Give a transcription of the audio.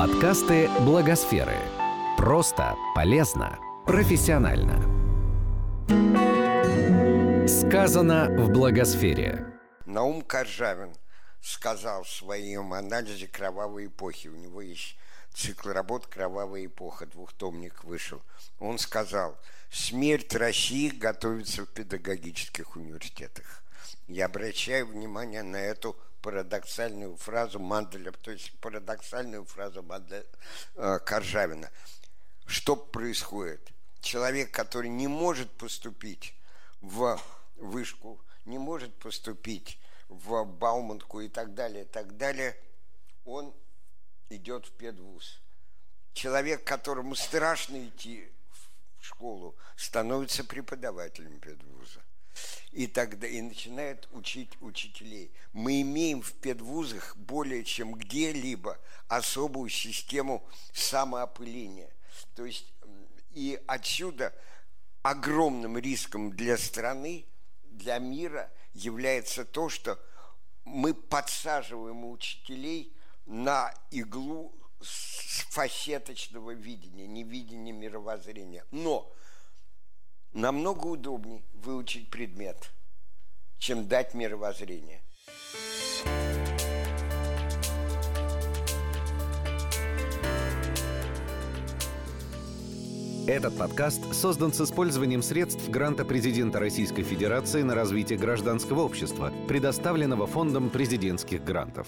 Подкасты Благосферы. Просто, полезно, профессионально. Сказано в Благосфере. Наум Коржавин сказал в своем анализе кровавой эпохи. У него есть цикл работ «Кровавая эпоха», двухтомник вышел. Он сказал, смерть России готовится в педагогических университетах. Я обращаю внимание на эту парадоксальную фразу Манделя, то есть парадоксальную фразу Манделя, э, Коржавина. Что происходит? Человек, который не может поступить в вышку, не может поступить в Бауманку и так далее, и так далее, он идет в педвуз. Человек, которому страшно идти в школу, становится преподавателем педвуза и тогда и начинает учить учителей. Мы имеем в педвузах более чем где-либо особую систему самоопыления. То есть и отсюда огромным риском для страны, для мира является то, что мы подсаживаем учителей на иглу фасеточного видения, невидения мировоззрения. Но намного удобнее выучить предмет, чем дать мировоззрение. Этот подкаст создан с использованием средств гранта президента Российской Федерации на развитие гражданского общества, предоставленного Фондом президентских грантов.